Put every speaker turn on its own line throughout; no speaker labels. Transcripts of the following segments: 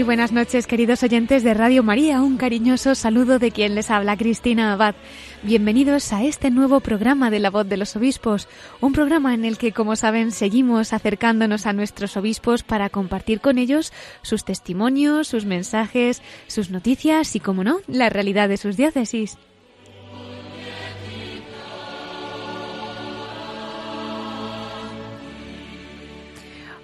Muy buenas noches, queridos oyentes de Radio María. Un cariñoso saludo de quien les habla, Cristina Abad. Bienvenidos a este nuevo programa de La Voz de los Obispos, un programa en el que, como saben, seguimos acercándonos a nuestros obispos para compartir con ellos sus testimonios, sus mensajes, sus noticias y, como no, la realidad de sus diócesis.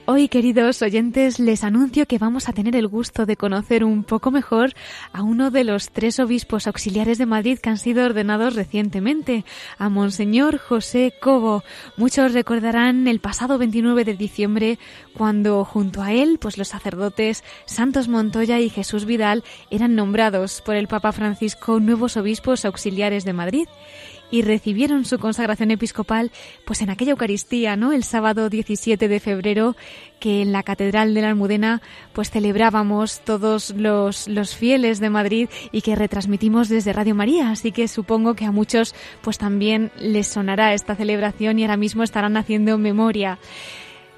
Hoy, queridos oyentes, les anuncio que vamos a tener el gusto de conocer un poco mejor a uno de los tres obispos auxiliares de Madrid que han sido ordenados recientemente, a Monseñor José Cobo. Muchos recordarán el pasado 29 de diciembre cuando junto a él, pues los sacerdotes Santos Montoya y Jesús Vidal eran nombrados por el Papa Francisco nuevos obispos auxiliares de Madrid y recibieron su consagración episcopal pues en aquella Eucaristía, ¿no? El sábado 17 de febrero que en la Catedral de la Almudena pues celebrábamos todos los, los fieles de Madrid y que retransmitimos desde Radio María, así que supongo que a muchos pues también les sonará esta celebración y ahora mismo estarán haciendo memoria.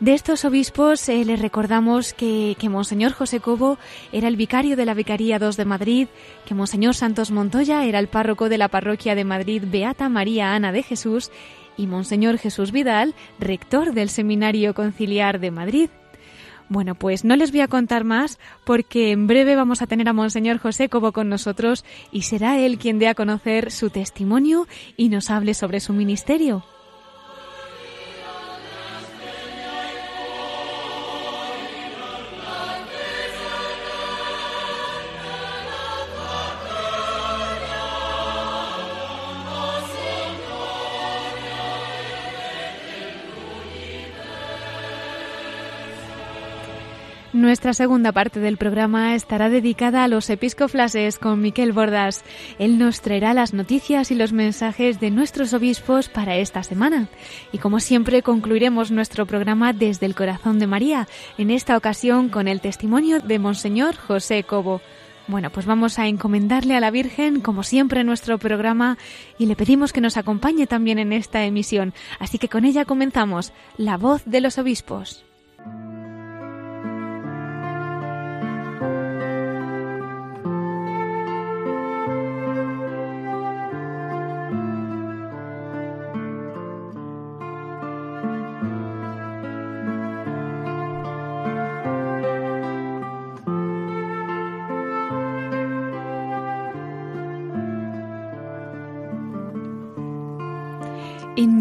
De estos obispos eh, les recordamos que, que, Monseñor José Cobo era el vicario de la Vicaría II de Madrid, que Monseñor Santos Montoya era el párroco de la parroquia de Madrid Beata María Ana de Jesús y Monseñor Jesús Vidal, rector del Seminario Conciliar de Madrid. Bueno, pues no les voy a contar más porque en breve vamos a tener a Monseñor José Cobo con nosotros y será él quien dé a conocer su testimonio y nos hable sobre su ministerio. Nuestra segunda parte del programa estará dedicada a los episcoflases con Miquel Bordas. Él nos traerá las noticias y los mensajes de nuestros obispos para esta semana. Y como siempre concluiremos nuestro programa desde el corazón de María, en esta ocasión con el testimonio de Monseñor José Cobo. Bueno, pues vamos a encomendarle a la Virgen, como siempre, en nuestro programa y le pedimos que nos acompañe también en esta emisión. Así que con ella comenzamos, La voz de los obispos.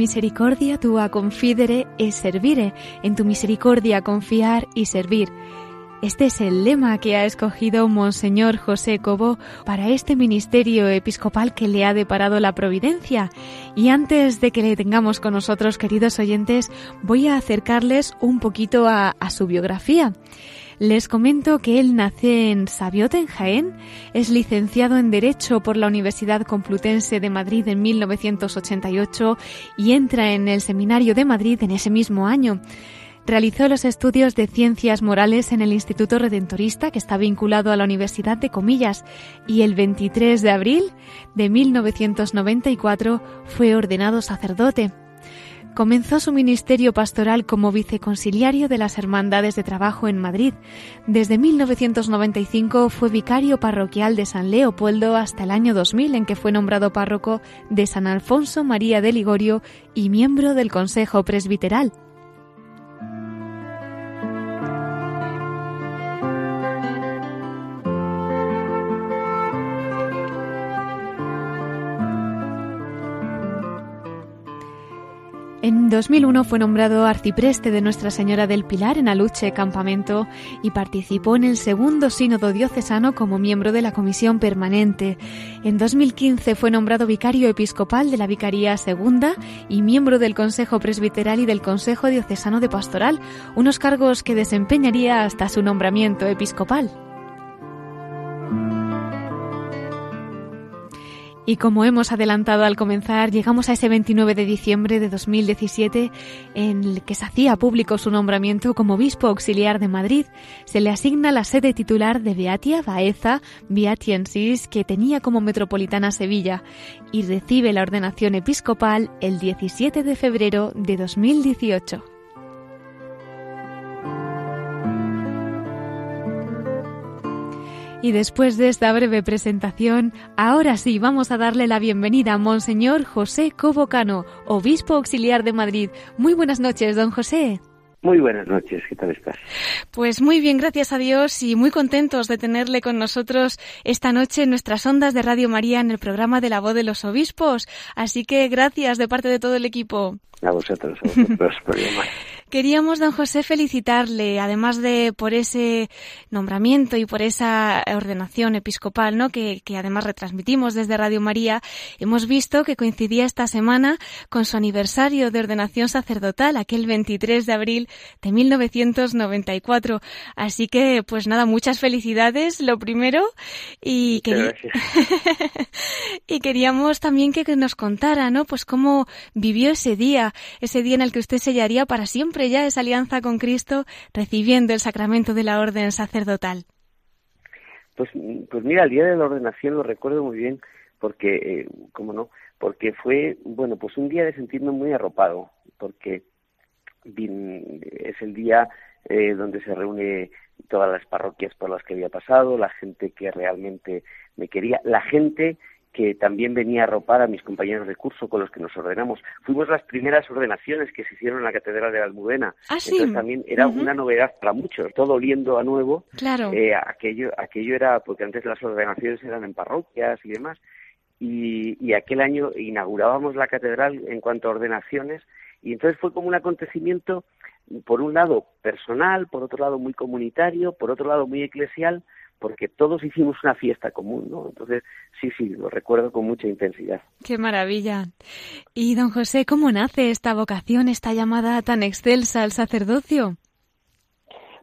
Misericordia tua confidere e servire, en tu misericordia confiar y servir. Este es el lema que ha escogido Monseñor José Cobo para este ministerio episcopal que le ha deparado la providencia. Y antes de que le tengamos con nosotros, queridos oyentes, voy a acercarles un poquito a, a su biografía. Les comento que él nace en Sabiote, en Jaén, es licenciado en Derecho por la Universidad Complutense de Madrid en 1988 y entra en el Seminario de Madrid en ese mismo año. Realizó los estudios de Ciencias Morales en el Instituto Redentorista, que está vinculado a la Universidad de Comillas, y el 23 de abril de 1994 fue ordenado sacerdote. Comenzó su ministerio pastoral como viceconciliario de las Hermandades de Trabajo en Madrid. Desde 1995 fue vicario parroquial de San Leopoldo hasta el año 2000 en que fue nombrado párroco de San Alfonso María de Ligorio y miembro del Consejo Presbiteral. En En 2001 fue nombrado arcipreste de Nuestra Señora del Pilar en Aluche, Campamento, y participó en el segundo sínodo diocesano como miembro de la comisión permanente. En 2015 fue nombrado vicario episcopal de la Vicaría Segunda y miembro del Consejo Presbiteral y del Consejo Diocesano de Pastoral, unos cargos que desempeñaría hasta su nombramiento episcopal. Y como hemos adelantado al comenzar, llegamos a ese 29 de diciembre de 2017 en el que se hacía público su nombramiento como obispo auxiliar de Madrid. Se le asigna la sede titular de Beatia Baeza Beatiensis, que tenía como metropolitana Sevilla, y recibe la ordenación episcopal el 17 de febrero de 2018. Y después de esta breve presentación, ahora sí vamos a darle la bienvenida a Monseñor José Cobocano, obispo auxiliar de Madrid. Muy buenas noches, don José.
Muy buenas noches, ¿qué tal estás?
Pues muy bien, gracias a Dios y muy contentos de tenerle con nosotros esta noche en nuestras ondas de Radio María en el programa de la voz de los obispos. Así que gracias de parte de todo el equipo.
A vosotros, a vosotros por llamar.
Queríamos, don José, felicitarle, además de por ese nombramiento y por esa ordenación episcopal, ¿no? Que, que, además retransmitimos desde Radio María. Hemos visto que coincidía esta semana con su aniversario de ordenación sacerdotal, aquel 23 de abril de 1994. Así que, pues nada, muchas felicidades, lo primero. Y, y queríamos también que nos contara, ¿no? Pues cómo vivió ese día, ese día en el que usted sellaría para siempre ya esa alianza con Cristo recibiendo el sacramento de la orden sacerdotal?
Pues, pues mira, el día de la ordenación lo recuerdo muy bien porque, eh, ¿cómo no? Porque fue, bueno, pues un día de sentirme muy arropado, porque es el día eh, donde se reúne todas las parroquias por las que había pasado, la gente que realmente me quería, la gente que también venía a arropar a mis compañeros de curso con los que nos ordenamos. Fuimos las primeras ordenaciones que se hicieron en la Catedral de la Almudena.
Ah, sí.
Entonces también era una novedad para muchos, todo oliendo a nuevo.
Claro.
Eh, aquello, aquello era, porque antes las ordenaciones eran en parroquias y demás, y, y aquel año inaugurábamos la catedral en cuanto a ordenaciones, y entonces fue como un acontecimiento, por un lado personal, por otro lado muy comunitario, por otro lado muy eclesial, porque todos hicimos una fiesta común, ¿no? Entonces, sí, sí, lo recuerdo con mucha intensidad.
Qué maravilla. Y don José, ¿cómo nace esta vocación, esta llamada tan excelsa al sacerdocio?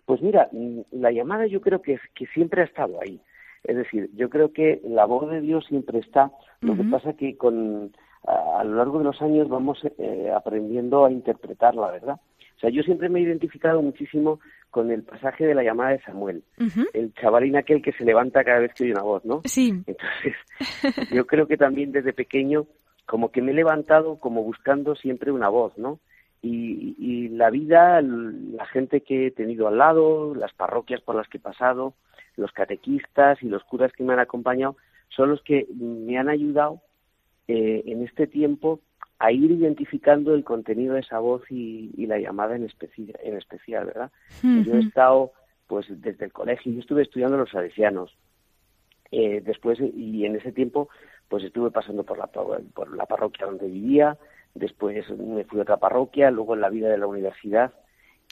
Pues mira, la llamada yo creo que, que siempre ha estado ahí. Es decir, yo creo que la voz de Dios siempre está. Lo que pasa que con a, a, lo largo de los años vamos eh, aprendiendo a interpretarla, ¿verdad? Sea, yo siempre me he identificado muchísimo con el pasaje de la llamada de Samuel,
Uh -huh.
el chavalín aquel que se levanta cada vez que oye una voz, ¿no?
Sí.
Entonces, yo creo que también desde pequeño, como que me he levantado como buscando siempre una voz, ¿no? Y, y la vida, la gente que he tenido al lado, las parroquias por las que he pasado, los catequistas y los curas que me han acompañado, son los que me han ayudado eh, en este tiempo a ir identificando el contenido de esa voz y, y la llamada en, especi en especial, ¿verdad?
Uh -huh.
Yo he estado, pues, desde el colegio, yo estuve estudiando los salesianos, eh, después, y en ese tiempo, pues estuve pasando por la, por la parroquia donde vivía, después me fui a otra parroquia, luego en la vida de la universidad,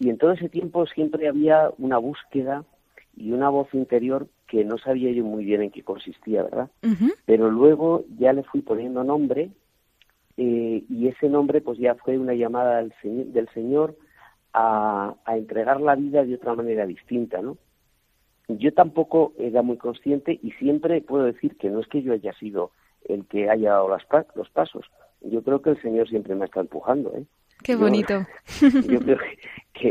y en todo ese tiempo siempre había una búsqueda y una voz interior que no sabía yo muy bien en qué consistía, ¿verdad?
Uh -huh.
Pero luego ya le fui poniendo nombre eh, y ese nombre pues ya fue una llamada del, señor, del Señor a, a, entregar la vida de otra manera distinta, ¿no? Yo tampoco era muy consciente y siempre puedo decir que no es que yo haya sido el que haya dado las, los pasos, yo creo que el Señor siempre me está empujando, ¿eh?
Qué bonito.
Yo, yo creo que,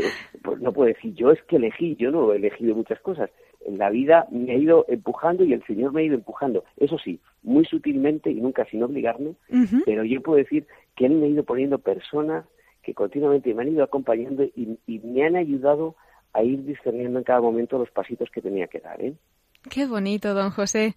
que, pues no puedo decir, yo es que elegí, yo no he elegido muchas cosas. En la vida me ha ido empujando y el Señor me ha ido empujando. Eso sí, muy sutilmente y nunca sin obligarme,
uh -huh.
pero yo puedo decir que Él me ha ido poniendo personas que continuamente me han ido acompañando y, y me han ayudado a ir discerniendo en cada momento los pasitos que tenía que dar, ¿eh?
Qué bonito, don José.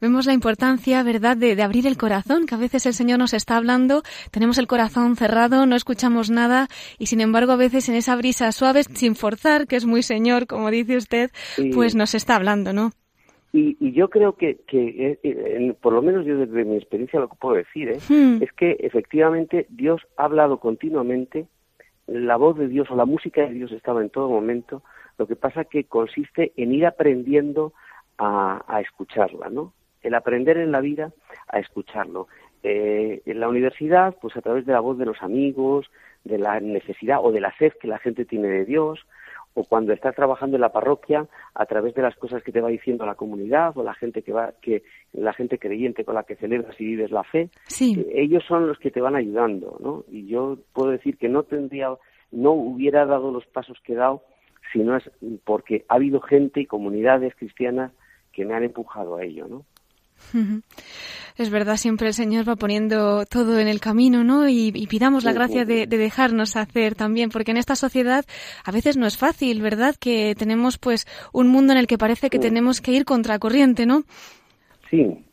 Vemos la importancia, ¿verdad?, de, de, abrir el corazón, que a veces el Señor nos está hablando, tenemos el corazón cerrado, no escuchamos nada, y sin embargo a veces en esa brisa suave, sin forzar, que es muy Señor, como dice usted,
sí.
pues nos está hablando, ¿no?
Y, yo creo que, que eh, por lo menos yo desde mi experiencia lo que puedo decir ¿eh? Hmm. es que efectivamente Dios ha hablado continuamente, la voz de Dios o la música de Dios estaba en todo momento, lo que pasa que consiste en ir aprendiendo a, a escucharla, ¿no? El aprender en la vida a escucharlo. Eh, en la universidad, pues a través de la voz de los amigos, de la necesidad o de la sed que la gente tiene de Dios, o cuando estás trabajando en la parroquia a través de las cosas que te va diciendo la comunidad o la gente que va que la gente creyente con la que celebras y vives la fe
sí.
Eh, ellos son los que te van ayudando no y yo puedo decir que no tendría no hubiera dado los pasos que he dado si no es porque ha habido gente y comunidades cristianas que me han empujado a ello no
es verdad, siempre el Señor va poniendo todo en el camino, ¿no? Y, pidamos la gracia de, dejarnos hacer también, porque en esta sociedad a veces no es fácil, ¿verdad? Que tenemos pues un mundo en el que parece que tenemos que ir contracorriente, ¿no?
Sí,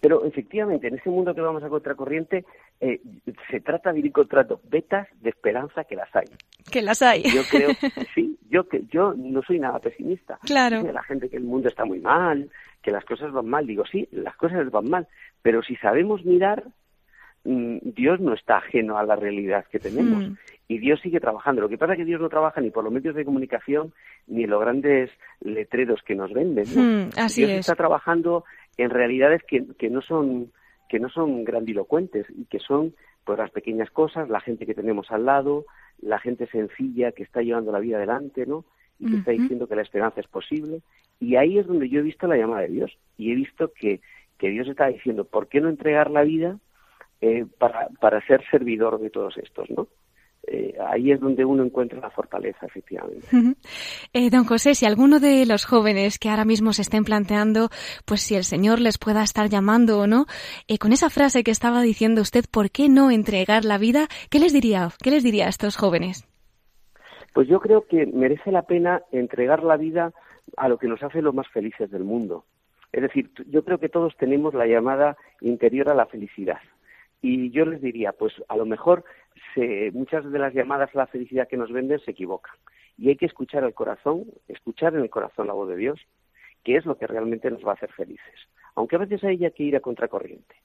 pero efectivamente en ese mundo que vamos a contracorriente eh, se trata de ir contra vetas de esperanza que las hay.
Que las hay.
Yo creo, sí, yo que yo no soy nada pesimista.
Claro.
La gente que el mundo está muy mal, que las cosas van mal. Digo, sí, las cosas van mal, pero si sabemos mirar, mm, Dios no está ajeno a la realidad que tenemos. Mm. Y Dios sigue trabajando. Lo que pasa es que Dios no trabaja ni por los medios de comunicación ni en los grandes letreros que nos venden.
Mm, así
Dios está trabajando en realidades que, que no son que no son grandilocuentes y que son pues las pequeñas cosas, la gente que tenemos al lado, la gente sencilla que está llevando la vida adelante, ¿no? Y que está diciendo que la esperanza es posible y ahí es donde yo he visto la llamada de Dios y he visto que, que Dios está diciendo, ¿por qué no entregar la vida eh, para, para ser servidor de todos estos, no? Eh, ahí es donde uno encuentra la fortaleza, efectivamente.
Eh, don José, si alguno de los jóvenes que ahora mismo se estén planteando, pues si el Señor les pueda estar llamando o no, con esa frase que estaba diciendo usted, ¿por qué no entregar la vida? ¿Qué les diría? ¿Qué les diría a estos jóvenes?
Pues yo creo que merece la pena entregar la vida a lo que nos hace los más felices del mundo. Es decir, yo creo que todos tenemos la llamada interior a la felicidad. Y yo les diría, pues a lo mejor muchas de las llamadas a la felicidad que nos venden se equivocan. Y hay que escuchar al corazón, escuchar en el corazón la voz de Dios, que es lo que realmente nos va a hacer felices. Aunque a veces hay que ir a contracorriente.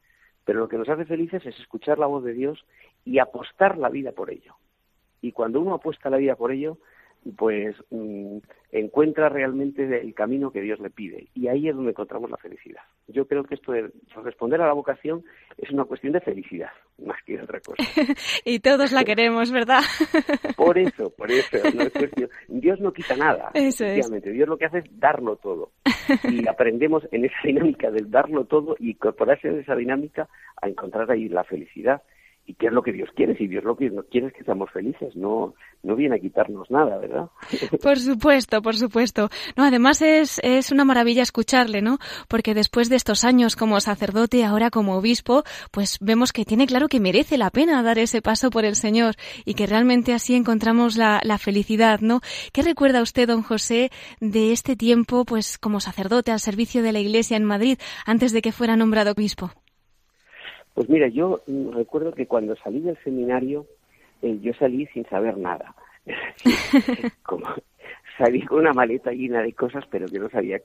Pero lo que nos hace felices es escuchar la voz de Dios y apostar la vida por ello. Y cuando uno apuesta la vida por ello, pues mm, encuentra realmente el camino que Dios le pide y ahí es donde encontramos la felicidad. Yo creo que esto de responder a la vocación es una cuestión de felicidad más que otra cosa.
y todos la queremos, ¿verdad?
por eso, por eso, no es cuestión. Dios no quita nada.
Eso
Dios lo que hace es darlo todo y aprendemos en esa dinámica del darlo todo y incorporarse en esa dinámica a encontrar ahí la felicidad y qué es lo que Dios quiere. Si Dios lo que quiere es que seamos felices, no, no viene a quitarnos nada, ¿verdad?
Por supuesto, por supuesto. No, además es, es una maravilla escucharle, ¿no? Porque después de estos años como sacerdote, ahora como obispo, pues vemos que tiene claro que merece la pena dar ese paso por el Señor y que realmente así encontramos la, la felicidad, ¿no? ¿Qué recuerda usted, don José, de este tiempo, pues como sacerdote al servicio de la Iglesia en Madrid, antes de que fuera nombrado obispo?
Pues mira, yo recuerdo que cuando salí del seminario, eh, yo salí sin saber nada. como salí con una maleta llena de cosas, pero que no sabía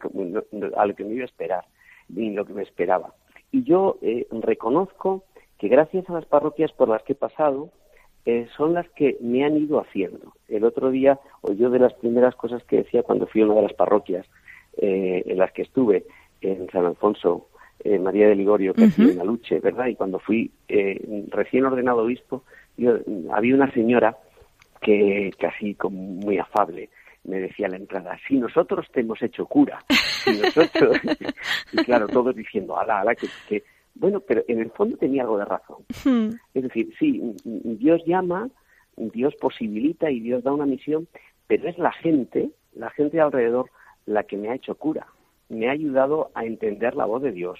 a lo que me iba a esperar, ni lo que me esperaba. Y yo eh, reconozco que gracias a las parroquias por las que he pasado, eh, son las que me han ido haciendo. El otro día, o yo de las primeras cosas que decía cuando fui a una de las parroquias en las que estuve, en San Alfonso, eh, María de Ligorio, que uh en Aluche, ¿verdad? Y cuando fui eh, recién ordenado obispo, había una señora que casi como muy afable me decía a la entrada, si nosotros te hemos hecho cura, si nosotros... y claro, todos diciendo, ala, ala, que, Bueno, pero en el fondo tenía algo de razón. Es decir, sí, Dios llama, Dios posibilita y Dios da una misión, pero es la gente, la gente alrededor, la que me ha hecho cura me ha ayudado a entender la voz de Dios,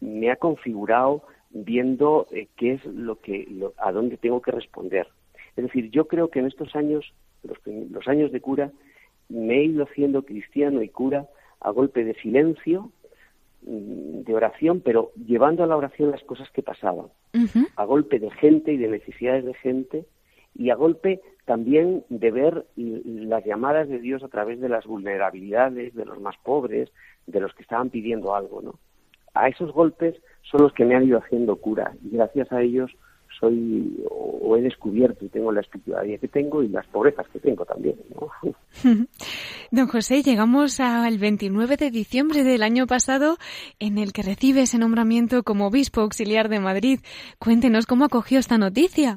me ha configurado viendo eh, qué es lo que, a dónde tengo que responder. Es decir, yo creo que en estos años, los, años de cura, me he ido haciendo cristiano y cura a golpe de silencio, mm, de oración, pero llevando a la oración las cosas que pasaban, a golpe de gente y de necesidades de gente, y a golpe también de ver las llamadas de Dios a través de las vulnerabilidades de los más pobres, de los que estaban pidiendo algo, ¿no? A esos golpes son los que me han ido haciendo cura y gracias a ellos soy o he descubierto y tengo la espiritualidad que tengo y las pobrezas que tengo también.
Don José, llegamos al 29 de diciembre del año pasado en el que recibe ese nombramiento como obispo auxiliar de Madrid. Cuéntenos cómo acogió esta noticia.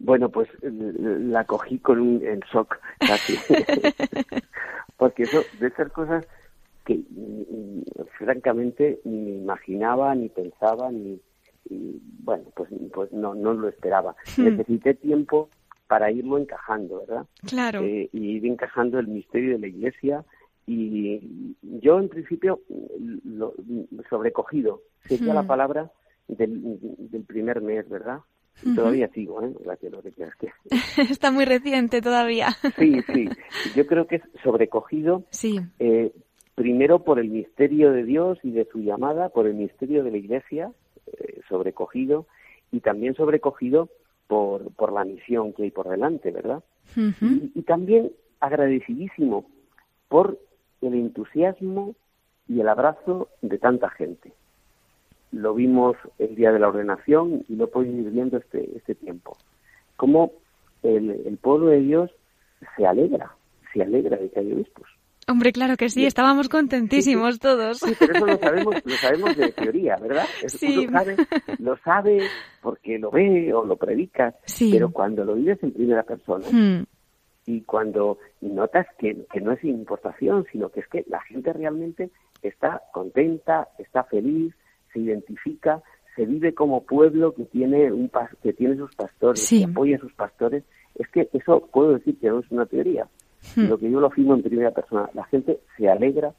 Bueno, pues la cogí con un en shock casi. Porque eso de ser cosas que francamente ni imaginaba, ni pensaba, ni, y bueno, pues, pues no, no lo esperaba. Hmm. Necesité tiempo para irlo encajando, ¿verdad?
Claro.
Eh, y ir encajando el misterio de la Iglesia y yo en principio lo, sobrecogido sería la hmm. palabra del, del primer mes, ¿verdad? Todavía sigo, ¿eh? Gracias, lo que que...
Está muy reciente todavía.
sí, sí. Yo creo que es sobrecogido.
Sí.
Eh, primero por el misterio de Dios y de su llamada, por el misterio de la Iglesia, eh, sobrecogido y también sobrecogido por, por la misión que hay por delante, ¿verdad? y, también agradecidísimo por el entusiasmo y el abrazo de tanta gente. Lo vimos el día de la ordenación y lo he podido ir viendo este, este tiempo. Cómo el, el pueblo de Dios se alegra, se alegra de que haya obispos.
Hombre, claro que sí, estábamos contentísimos todos.
Sí, pero eso lo sabemos, lo sabemos de teoría, ¿verdad?
sí.
sabe, lo sabe porque lo ve o lo predica, pero cuando lo vives en primera persona hmm. y cuando notas que, que no es importación, sino que es que la gente realmente está contenta, está feliz, se identifica, se vive como pueblo que tiene un que tiene sus pastores, que apoya a sus pastores, es que eso puedo decir que no es una teoría, Hmm. Lo que yo lo afirmo en primera persona, la gente se alegra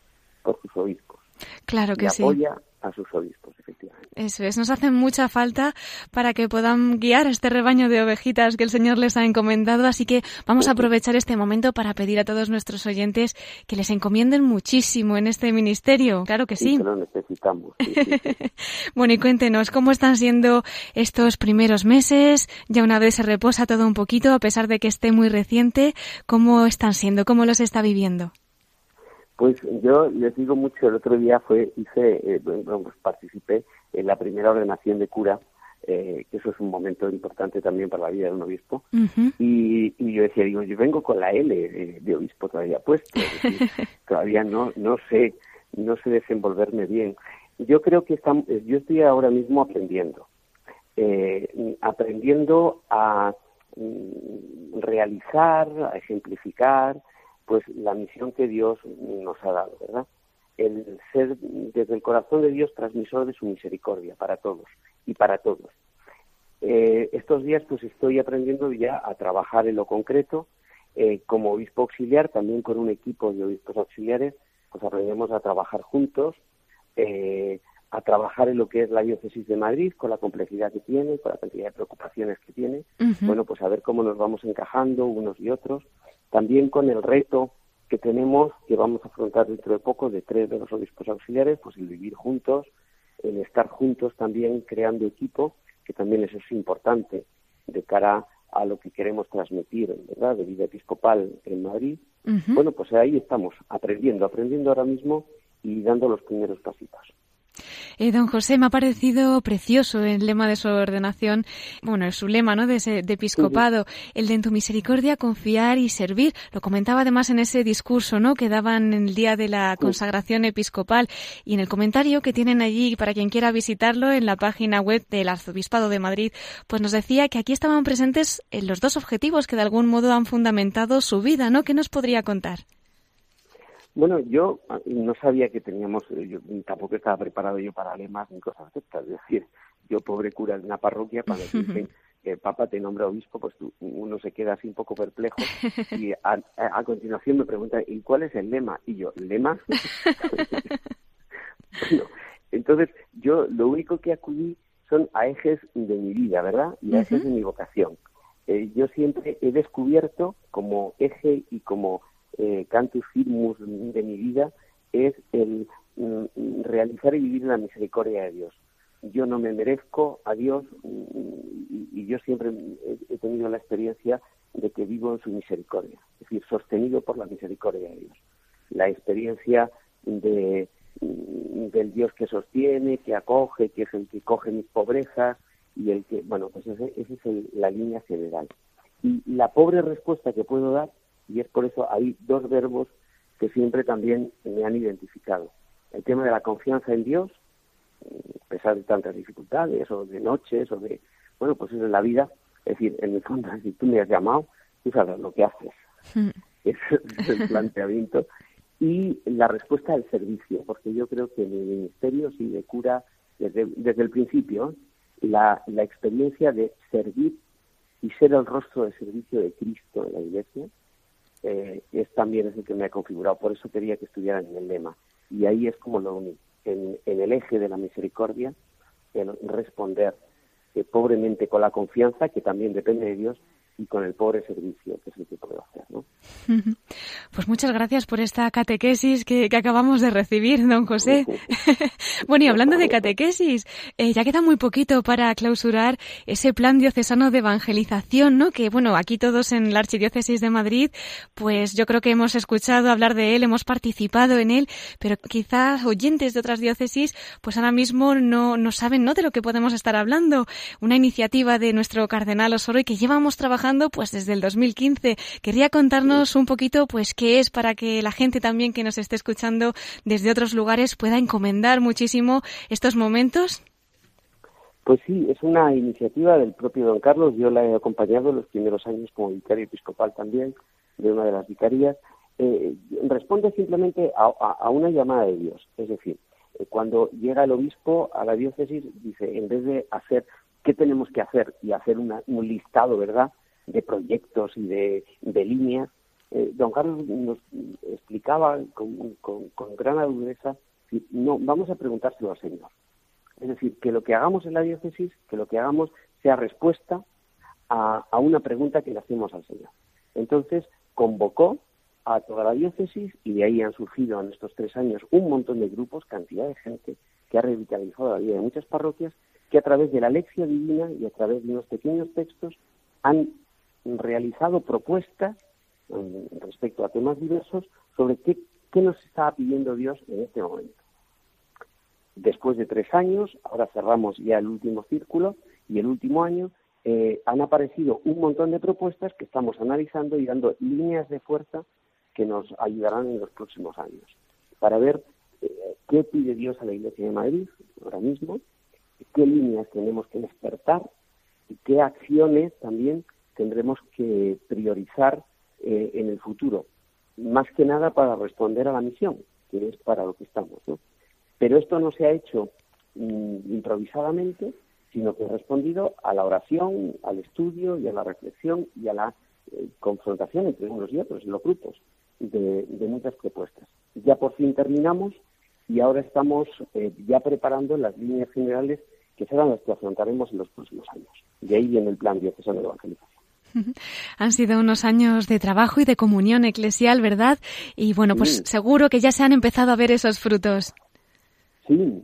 por sus obispos.
Claro que sí.
apoya a sus obispos, efectivamente.
Eso es, nos hace mucha falta para que puedan guiar a este rebaño de ovejitas que el Señor les ha encomendado, así que vamos a aprovechar este momento para pedir a todos nuestros oyentes que les encomienden muchísimo en este ministerio, claro que sí.
lo necesitamos.
bueno, y cuéntenos, ¿cómo están siendo estos primeros meses? Ya una vez se reposa todo un poquito, a pesar de que esté muy reciente, ¿cómo están siendo? ¿Cómo los está viviendo?
Pues yo les digo mucho, el otro día fue, hice, eh, bueno, pues participé en la primera ordenación de cura, eh, que eso es un momento importante también para la vida de un obispo, y, yo decía, digo, yo vengo con la L de, obispo todavía puesto, todavía no, no sé, no sé desenvolverme bien. Yo creo que estamos, yo estoy ahora mismo aprendiendo, eh, aprendiendo a mm, realizar, a ejemplificar, pues la misión que Dios nos ha dado, ¿verdad? El ser desde el corazón de Dios transmisor de su misericordia para todos y para todos. Eh, estos días pues estoy aprendiendo ya a trabajar en lo concreto, eh, como obispo auxiliar, también con un equipo de obispos auxiliares, pues aprendemos a trabajar juntos, eh, a trabajar en lo que es la diócesis de Madrid, con la complejidad que tiene, con la cantidad de preocupaciones que tiene, bueno, pues a ver cómo nos vamos encajando unos y otros, también con el reto que tenemos, que vamos a afrontar dentro de poco, de tres de los obispos auxiliares, pues el vivir juntos, el estar juntos también creando equipo, que también eso es importante de cara a lo que queremos transmitir, ¿verdad?, de vida episcopal en Madrid. Bueno, pues ahí estamos, aprendiendo, aprendiendo ahora mismo y dando los primeros pasitos.
Eh, don José, me ha parecido precioso el lema de su ordenación, bueno, su lema, ¿no?, de, ese, de episcopado, el de en tu misericordia confiar y servir. Lo comentaba además en ese discurso, ¿no?, que daban en el día de la consagración episcopal y en el comentario que tienen allí para quien quiera visitarlo en la página web del Arzobispado de Madrid, pues nos decía que aquí estaban presentes eh, los dos objetivos que de algún modo han fundamentado su vida, ¿no? ¿Qué nos podría contar?
Bueno, yo ah, no sabía que teníamos, eh, yo tampoco estaba preparado yo para lemas ni cosas de estas. Es decir, yo pobre cura de una parroquia, cuando dicen que el Papa te nombra obispo, pues uno se queda así un poco perplejo y a, continuación me pregunta, ¿y cuál es el lema? Y yo, ¿lema? bueno, entonces yo lo único que acudí son a ejes de mi vida, ¿verdad? Y a ejes de mi vocación. Eh, yo siempre he descubierto como eje y como eh, cantus firmus de mi vida es el mm, realizar y vivir la misericordia de Dios. yo no me merezco a Dios y, yo siempre he, tenido la experiencia de que vivo en su misericordia, es decir, sostenido por la misericordia de Dios. La experiencia de, del Dios que sostiene, que acoge, que es el que coge mis pobrezas y el que, bueno, pues esa es la línea general. Y la pobre respuesta que puedo dar, y es por eso hay dos verbos que siempre también me han identificado. El tema de la confianza en Dios, a pesar de tantas dificultades o de noches o de, bueno, pues eso es la vida. Es decir, en el fondo, si tú me has llamado, tú sabes lo que haces. Ese es el planteamiento. Y la respuesta del servicio, porque yo creo que en el ministerio, sí, de cura, desde, desde el principio, la, la experiencia de servir y ser el rostro de servicio de Cristo en la iglesia eh, es también es el que me ha configurado. Por eso quería que estuvieran en el lema. Y ahí es como lo uní. En, en el eje de la misericordia, en responder eh, pobremente con la confianza, que también depende de Dios, y con el pobre servicio, que es el que puedo hacer, ¿no?
Pues muchas gracias por esta catequesis que, acabamos de recibir, don José. bueno, y hablando de catequesis, eh, ya queda muy poquito para clausurar ese plan diocesano de evangelización, ¿no? Que, bueno, aquí todos en la Archidiócesis de Madrid, pues yo creo que hemos escuchado hablar de él, hemos participado en él, pero quizás oyentes de otras diócesis, pues ahora mismo no, no saben, ¿no? De lo que podemos estar hablando. Una iniciativa de nuestro cardenal Osoro y que llevamos trabajando, pues desde el 2015. Quería contarnos un poquito pues qué es para que la gente también que nos esté escuchando desde otros lugares pueda encomendar muchísimo estos momentos.
Pues sí, es una iniciativa del propio don Carlos. Yo la he acompañado en los primeros años como vicario episcopal también de una de las vicarías. Eh, responde simplemente a, una llamada de Dios. Es decir, eh, cuando llega el obispo a la diócesis, dice, en vez de hacer qué tenemos que hacer y hacer un listado, ¿verdad?, de proyectos y de, líneas, eh, don Carlos nos explicaba con, gran agudeza, no, vamos a preguntárselo al Señor. Es decir, que lo que hagamos en la diócesis, que lo que hagamos sea respuesta a, a una pregunta que le hacemos al Señor. Entonces, convocó a toda la diócesis y de ahí han surgido en estos tres años un montón de grupos, cantidad de gente que ha revitalizado la vida de muchas parroquias, que a través de la lección divina y a través de unos pequeños textos han realizado propuestas mm, respecto a temas diversos sobre qué, nos estaba pidiendo Dios en este momento. Después de tres años, ahora cerramos ya el último círculo y el último año, eh, han aparecido un montón de propuestas que estamos analizando y dando líneas de fuerza que nos ayudarán en los próximos años para ver eh, qué pide Dios a la Iglesia de Madrid ahora mismo, qué líneas tenemos que despertar y qué acciones también tendremos que priorizar eh, en el futuro, más que nada para responder a la misión, que es para lo que estamos. Pero esto no se ha hecho mm, improvisadamente, sino que ha respondido a la oración, al estudio y a la reflexión y a la eh, confrontación entre unos y otros en los grupos de, muchas propuestas. Ya por fin terminamos y ahora estamos eh, ya preparando las líneas generales que serán las que afrontaremos en los próximos años. De ahí viene el plan diocesano de evangelización.
Han sido unos años de trabajo y de comunión eclesial, ¿verdad? Y bueno, pues seguro que ya se han empezado a ver esos frutos.
Sí,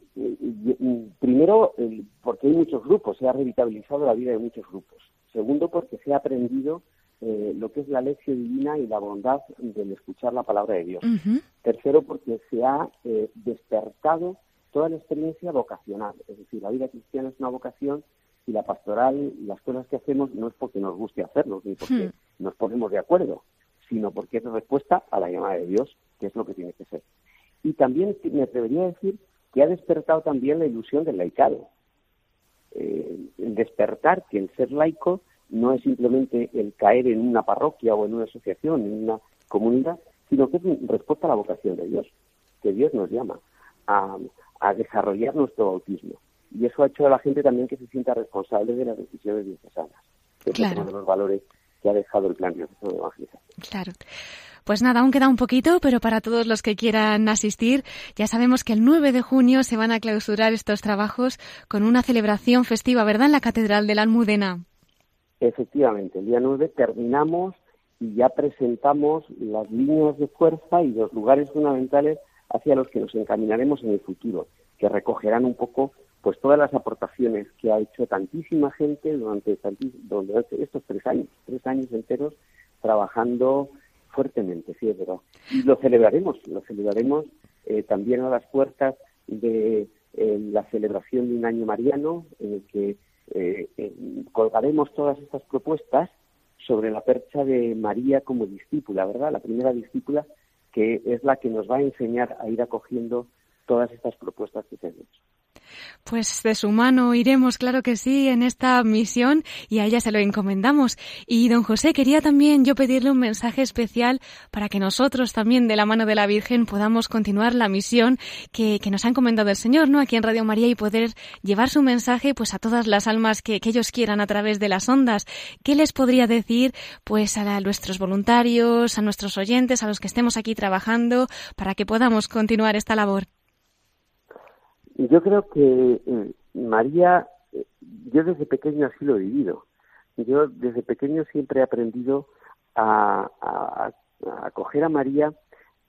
primero porque hay muchos grupos, se ha revitalizado la vida de muchos grupos. Segundo, porque se ha aprendido eh, lo que es la lección divina y la bondad del escuchar la palabra de Dios. Tercero, porque se ha eh, despertado toda la experiencia vocacional, es decir, la vida cristiana es una vocación y la pastoral y las cosas que hacemos no es porque nos guste hacerlo, ni porque hmm. nos ponemos de acuerdo, sino porque es respuesta a la llamada de Dios, que es lo que tiene que ser. Y también me atrevería a decir que ha despertado también la ilusión del laicado. Eh, el despertar que el ser laico no es simplemente el caer en una parroquia o en una asociación, en una comunidad, sino que es respuesta a la vocación de Dios, que Dios nos llama a, a desarrollar nuestro bautismo y eso ha hecho a la gente también que se sienta responsable de las decisiones diocesanas, que es uno de los valores que ha dejado el plan diocesano de evangelización.
Claro. Pues nada, aún queda un poquito, pero para todos los que quieran asistir, ya sabemos que el 9 de junio se van a clausurar estos trabajos con una celebración festiva, ¿verdad?, en la Catedral de la Almudena.
Efectivamente, el día 9 terminamos y ya presentamos las líneas de fuerza y los lugares fundamentales hacia los que nos encaminaremos en el futuro, que recogerán un poco pues todas las aportaciones que ha hecho tantísima gente durante, durante estos tres años, tres años enteros trabajando fuertemente, sí es verdad. Y lo celebraremos, lo celebraremos eh, también a las puertas de eh, la celebración de un año mariano, en el que eh, colgaremos todas estas propuestas sobre la percha de María como discípula, ¿verdad? La primera discípula que es la que nos va a enseñar a ir acogiendo todas estas propuestas que se han hecho.
Pues de su mano iremos, claro que sí, en esta misión y a ella se lo encomendamos. Y don José, quería también yo pedirle un mensaje especial para que nosotros también de la mano de la Virgen podamos continuar la misión que, nos ha encomendado el Señor, ¿no? Aquí en Radio María y poder llevar su mensaje pues a todas las almas que, ellos quieran a través de las ondas. ¿Qué les podría decir pues a, a nuestros voluntarios, a nuestros oyentes, a los que estemos aquí trabajando para que podamos continuar esta labor?
Yo creo que eh, María, eh, yo desde pequeño así lo he vivido. Yo desde pequeño siempre he aprendido a, a, coger a María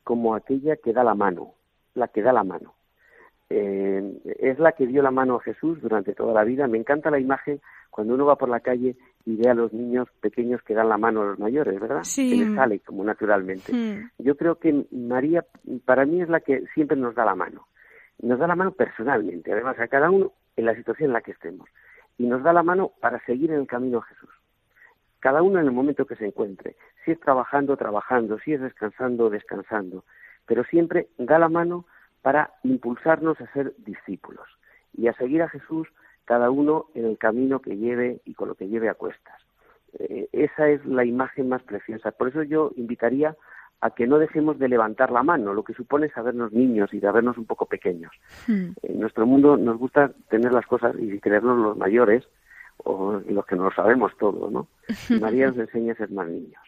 como aquella que da la mano, la que da la mano. Eh, es la que dio la mano a Jesús durante toda la vida. Me encanta la imagen cuando uno va por la calle y ve a los niños pequeños que dan la mano a los mayores, ¿verdad?
Sí.
Que les sale como naturalmente. Yo creo que María, para mí, es la que siempre nos da la mano nos da la mano personalmente, además a cada uno en la situación en la que estemos, y nos da la mano para seguir en el camino a Jesús. Cada uno en el momento que se encuentre, si es trabajando, trabajando, si es descansando, descansando, pero siempre da la mano para impulsarnos a ser discípulos y a seguir a Jesús cada uno en el camino que lleve y con lo que lleve a cuestas. Eh, esa es la imagen más preciosa. Por eso yo invitaría a que no dejemos de levantar la mano, lo que supone sabernos niños y sabernos un poco pequeños.
Hmm.
En nuestro mundo nos gusta tener las cosas y creernos los mayores o los que no lo sabemos todo, ¿no? María nos enseña a ser más niños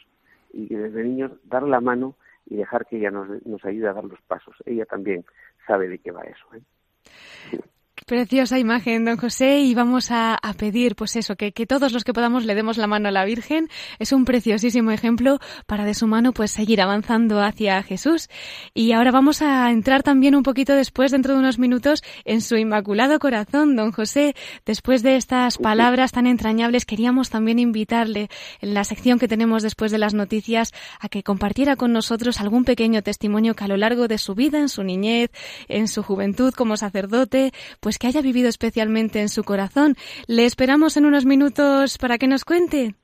y desde niños dar la mano y dejar que ella nos, nos ayude a dar los pasos. Ella también sabe de qué va eso. ¿eh?
Preciosa imagen, don José, y vamos a, pedir, pues eso, que, que, todos los que podamos le demos la mano a la Virgen. Es un preciosísimo ejemplo para de su mano, pues seguir avanzando hacia Jesús. Y ahora vamos a entrar también un poquito después, dentro de unos minutos, en su inmaculado corazón, don José. Después de estas palabras tan entrañables, queríamos también invitarle en la sección que tenemos después de las noticias a que compartiera con nosotros algún pequeño testimonio que a lo largo de su vida, en su niñez, en su juventud como sacerdote, pues que haya vivido especialmente en su corazón. Le esperamos en unos minutos para que nos cuente.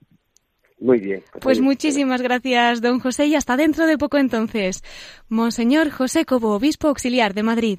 Muy bien.
Pues, pues muchísimas gracias, don José, y hasta dentro de poco entonces. Monseñor José Cobo, obispo auxiliar de Madrid.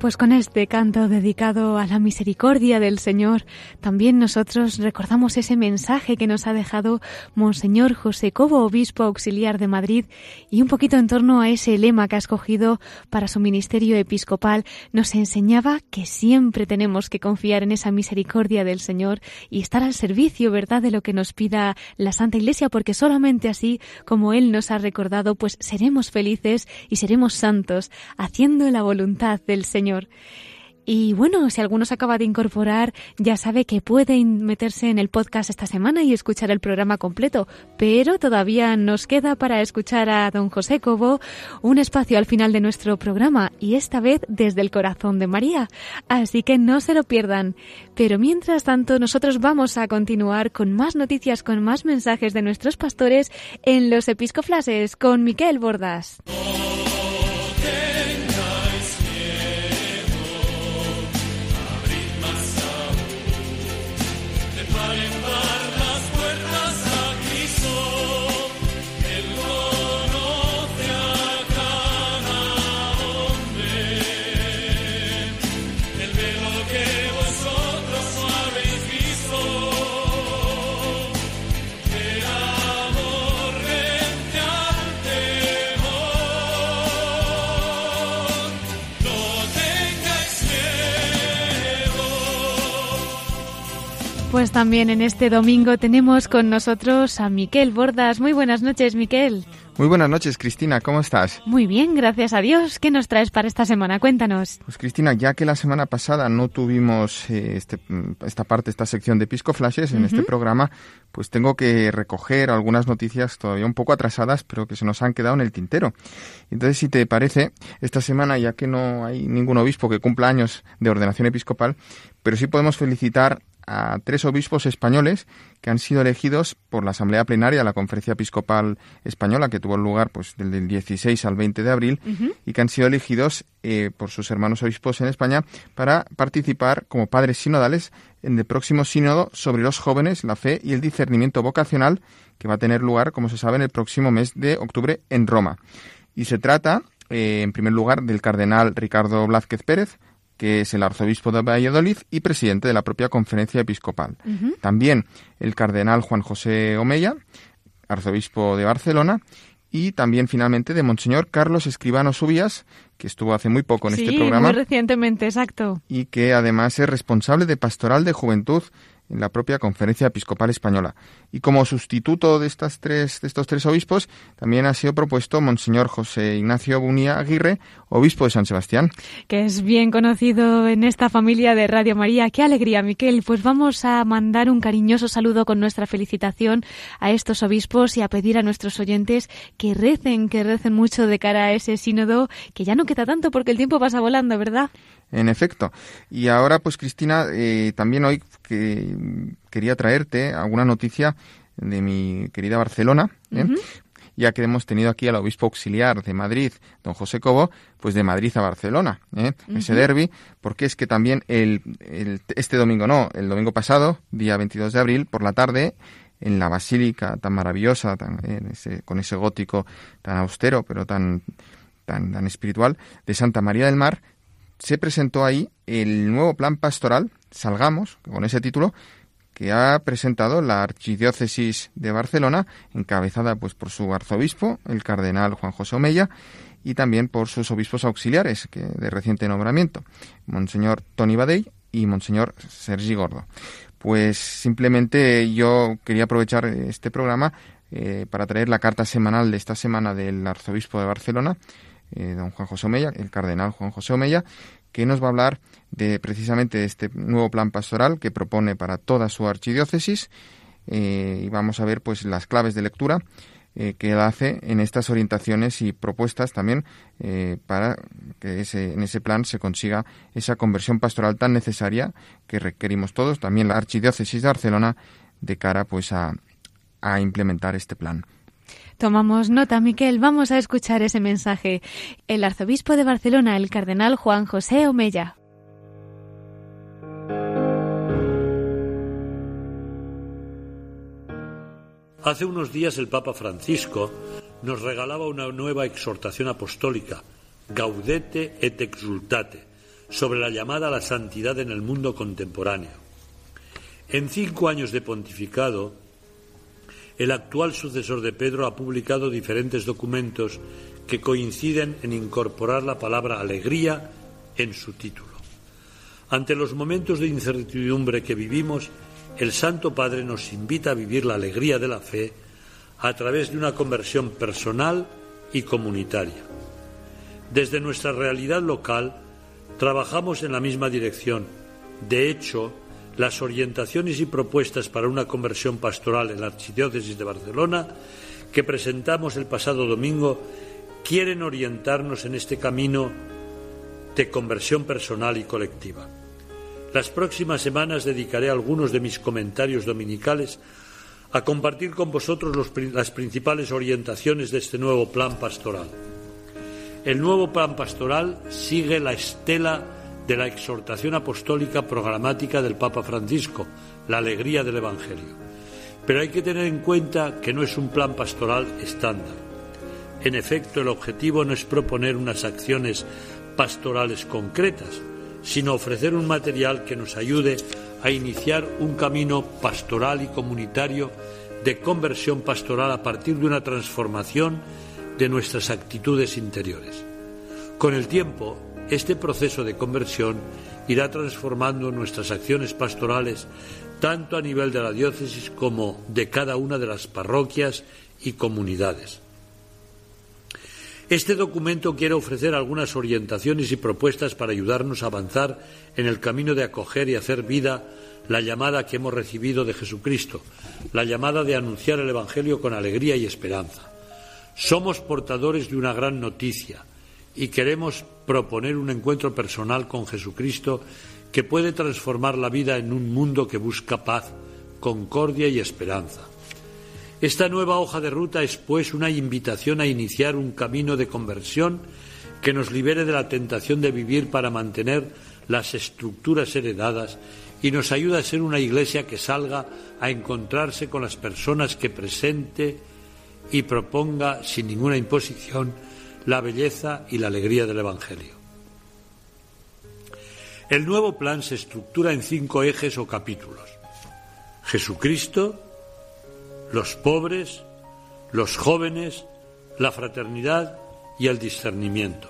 Pues con este canto dedicado a la misericordia del Señor, también nosotros recordamos ese mensaje que nos ha dejado Monseñor José Cobo, obispo auxiliar de Madrid, y un poquito en torno a ese lema que ha escogido para su ministerio episcopal, nos enseñaba que siempre tenemos que confiar en esa misericordia del Señor y estar al servicio, ¿verdad?, de lo que nos pida la Santa Iglesia, porque solamente así, como Él nos ha recordado, pues seremos felices y seremos santos, haciendo la voluntad del Señor y bueno, si alguno se acaba de incorporar, ya sabe que puede meterse en el podcast esta semana y escuchar el programa completo, pero todavía nos queda para escuchar a don José Cobo un espacio al final de nuestro programa y esta vez desde el corazón de María. Así que no se lo pierdan. Pero mientras tanto, nosotros vamos a continuar con más noticias, con más mensajes de nuestros pastores en los episcoflases con Miquel Bordas. Pues también en este domingo tenemos con nosotros a Miquel Bordas. Muy buenas noches, Miquel.
Muy buenas noches, Cristina. ¿Cómo estás?
Muy bien, gracias a Dios. ¿Qué nos traes para esta semana? Cuéntanos.
Pues Cristina, ya que la semana pasada no tuvimos eh, este, esta parte, esta sección de Pisco Flashes en este programa, pues tengo que recoger algunas noticias todavía un poco atrasadas, pero que se nos han quedado en el tintero. Entonces, si te parece, esta semana, ya que no hay ningún obispo que cumpla años de ordenación episcopal, pero sí podemos felicitar a tres obispos españoles que han sido elegidos por la Asamblea Plenaria, la Conferencia Episcopal Española, que tuvo lugar pues del 16 al 20 de abril, y que han sido elegidos eh, por sus hermanos obispos en España para participar como padres sinodales en el próximo sínodo sobre los jóvenes, la fe y el discernimiento vocacional, que va a tener lugar, como se sabe, en el próximo mes de octubre en Roma. Y se trata, eh, en primer lugar, del cardenal Ricardo Blázquez Pérez, que es el arzobispo de Valladolid y presidente de la propia conferencia episcopal. También el cardenal Juan José Omeya, arzobispo de Barcelona, y también finalmente de Monseñor Carlos Escribano Subías, que estuvo hace muy poco en este programa.
Muy recientemente, exacto.
Y que además es responsable de pastoral de juventud en la propia Conferencia Episcopal Española. Y como sustituto de, estas tres, de estos tres obispos, también ha sido propuesto Monseñor José Ignacio Bunía Aguirre, obispo de San Sebastián.
Que es bien conocido en esta familia de Radio María. ¡Qué alegría, Miquel! Pues vamos a mandar un cariñoso saludo con nuestra felicitación a estos obispos y a pedir a nuestros oyentes que recen, que recen mucho de cara a ese sínodo, que ya no queda tanto porque el tiempo pasa volando, ¿verdad?
En efecto. Y ahora, pues Cristina, eh, también hoy que quería traerte alguna noticia de mi querida Barcelona, ¿eh? ya que hemos tenido aquí al obispo auxiliar de Madrid, don José Cobo, pues de Madrid a Barcelona, ¿eh? ese derby, porque es que también el, este domingo, no, el domingo pasado, día 22 de abril, por la tarde, en la basílica tan maravillosa, tan, con ese gótico tan austero, pero tan, tan, tan espiritual, de Santa María del Mar, se presentó ahí el nuevo plan pastoral, Salgamos, con ese título, que ha presentado la Archidiócesis de Barcelona, encabezada pues por su arzobispo, el cardenal Juan José Omeya, y también por sus obispos auxiliares, que de reciente nombramiento, Monseñor Tony Badey y Monseñor Sergi Gordo. Pues simplemente yo quería aprovechar este programa eh, para traer la carta semanal de esta semana del arzobispo de Barcelona, eh, don Juan José Omeya, el cardenal Juan José Omeya, que nos va a hablar de precisamente de este nuevo plan pastoral que propone para toda su archidiócesis eh, y vamos a ver pues las claves de lectura eh, que él hace en estas orientaciones y propuestas también para que ese, en ese plan se consiga esa conversión pastoral tan necesaria que requerimos todos, también la Archidiócesis de Barcelona, de cara pues a, a implementar este plan.
Tomamos nota, Miquel. Vamos a escuchar ese mensaje. El arzobispo de Barcelona, el cardenal Juan José Omella.
Hace unos días el Papa Francisco nos regalaba una nueva exhortación apostólica, Gaudete et exultate, sobre la llamada a la santidad en el mundo contemporáneo. En cinco años de pontificado, el actual sucesor de Pedro ha publicado diferentes documentos que coinciden en incorporar la palabra alegría en su título. Ante los momentos de incertidumbre que vivimos, el Santo Padre nos invita a vivir la alegría de la fe a través de una conversión personal y comunitaria. Desde nuestra realidad local trabajamos en la misma dirección. De hecho, las orientaciones y propuestas para una conversión pastoral en la Archidiócesis de Barcelona que presentamos el pasado domingo quieren orientarnos en este camino de conversión personal y colectiva. Las próximas semanas dedicaré algunos de mis comentarios dominicales a compartir con vosotros las principales orientaciones de este nuevo plan pastoral. El nuevo plan pastoral sigue la estela de la exhortación apostólica programática del Papa Francisco, la alegría del Evangelio. Pero hay que tener en cuenta que no es un plan pastoral estándar. En efecto, el objetivo no es proponer unas acciones pastorales concretas, sino ofrecer un material que nos ayude a iniciar un camino pastoral y comunitario de conversión pastoral a partir de una transformación de nuestras actitudes interiores. Con el tiempo, este proceso de conversión irá transformando nuestras acciones pastorales tanto a nivel de la diócesis como de cada una de las parroquias y comunidades. Este documento quiere ofrecer algunas orientaciones y propuestas para ayudarnos a avanzar en el camino de acoger y hacer vida la llamada que hemos recibido de Jesucristo, la llamada de anunciar el Evangelio con alegría y esperanza. Somos portadores de una gran noticia y queremos proponer un encuentro personal con Jesucristo que puede transformar la vida en un mundo que busca paz, concordia y esperanza. Esta nueva hoja de ruta es, pues, una invitación a iniciar un camino de conversión que nos libere de la tentación de vivir para mantener las estructuras heredadas y nos ayuda a ser una iglesia que salga a encontrarse con las personas que presente y proponga sin ninguna imposición la belleza y la alegría del Evangelio. El nuevo plan se estructura en cinco ejes o capítulos. Jesucristo, los pobres, los jóvenes, la fraternidad y el discernimiento.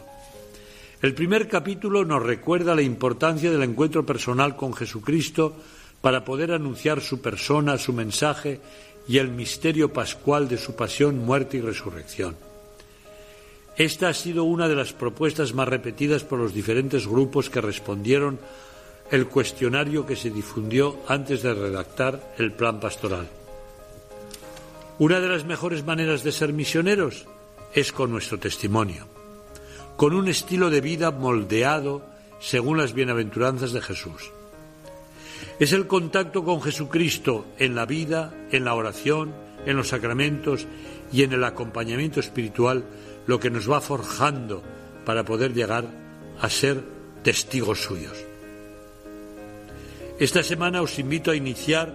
El primer capítulo nos recuerda la importancia del encuentro personal con Jesucristo para poder anunciar su persona, su mensaje y el misterio pascual de su pasión, muerte y resurrección. Esta ha sido una de las propuestas más repetidas por los diferentes grupos que respondieron el cuestionario que se difundió antes de redactar el plan pastoral. Una de las mejores maneras de ser misioneros es con nuestro testimonio, con un estilo de vida moldeado según las bienaventuranzas de Jesús. Es el contacto con Jesucristo en la vida, en la oración, en los sacramentos y en el acompañamiento espiritual lo que nos va forjando para poder llegar a ser testigos suyos. Esta semana os invito a iniciar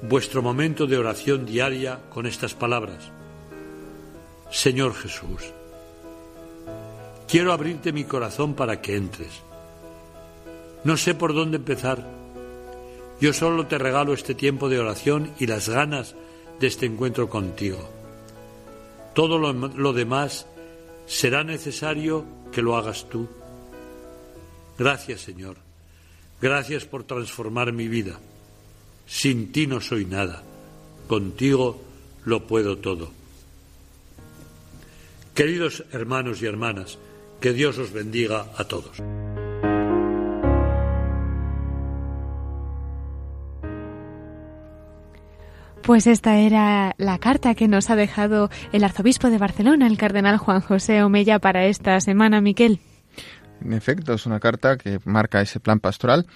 vuestro momento de oración diaria con estas palabras. Señor Jesús, quiero abrirte mi corazón para que entres. No sé por dónde empezar. Yo solo te regalo este tiempo de oración y las ganas de este encuentro contigo. Todo lo, lo demás será necesario que lo hagas tú. Gracias, Señor. Gracias por transformar mi vida. Sin ti no soy nada, contigo lo puedo todo. Queridos hermanos y hermanas, que Dios os bendiga a todos.
Pues esta era la carta que nos ha dejado el arzobispo de Barcelona, el cardenal Juan José Omeya, para esta semana, Miquel.
En efecto, es una carta que marca ese plan pastoral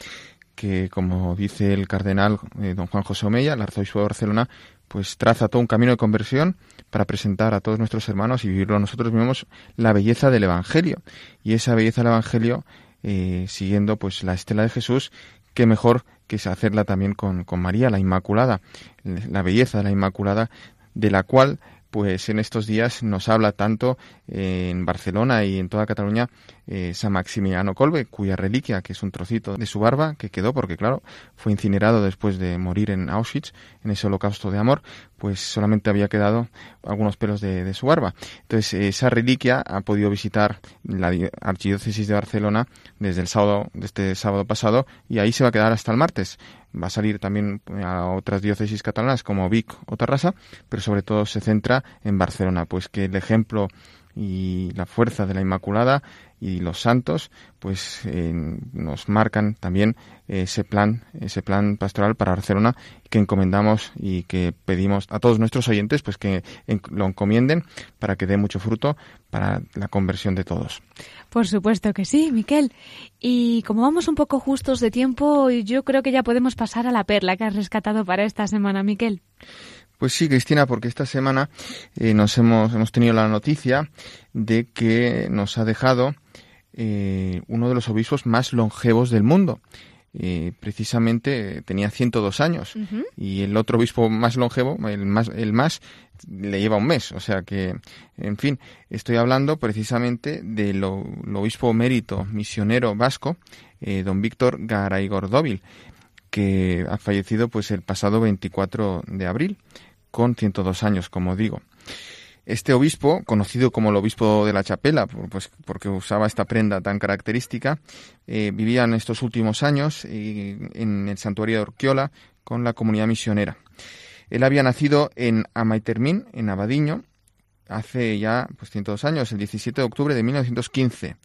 que, como dice el cardenal eh, don Juan José Omeya, el arzobispo de Barcelona, pues traza todo un camino de conversión para presentar a todos nuestros hermanos y vivirlo nosotros mismos la belleza del Evangelio. Y esa belleza del Evangelio, eh, siguiendo pues la estela de Jesús, qué mejor que hacerla también con, con María, la Inmaculada, la belleza de la Inmaculada, de la cual pues en estos días nos habla tanto en Barcelona y en toda Cataluña eh, San Maximiano Colbe, cuya reliquia, que es un trocito de su barba, que quedó porque, claro, fue incinerado después de morir en Auschwitz, en ese holocausto de amor, pues solamente había quedado algunos pelos de, su barba. Entonces, esa reliquia ha podido visitar la Archidiócesis de Barcelona desde el sábado, de este sábado pasado, y ahí se va a quedar hasta el martes va a salir también a otras diócesis catalanas como Vic o Tarrasa, pero sobre todo se centra en Barcelona, pues que el ejemplo y la fuerza de la Inmaculada y los santos pues eh, nos marcan también ese plan ese plan pastoral para Barcelona que encomendamos y que pedimos a todos nuestros oyentes pues que lo encomienden para que dé mucho fruto para la conversión de todos.
Por supuesto que sí, Miquel. Y como vamos un poco justos de tiempo, yo creo que ya podemos pasar a la perla que has rescatado para esta semana, Miquel.
Pues sí, Cristina, porque esta semana eh, nos hemos, hemos tenido la noticia de que nos ha dejado eh, uno de los obispos más longevos del mundo. Eh, precisamente tenía 102 años y el otro obispo más longevo, el más, el más, le lleva un mes. O sea que, en fin, estoy hablando precisamente del obispo mérito misionero vasco, don Víctor Garay Gordóvil, que ha fallecido pues el pasado 24 de abril con 102 años, como digo. Este obispo, conocido como el obispo de la chapela, pues porque usaba esta prenda tan característica, eh, vivía en estos últimos años eh, en el santuario de Orquiola con la comunidad misionera. Él había nacido en Amaitermín, en Abadiño, hace ya pues 102 años, el 17 de octubre de 1915.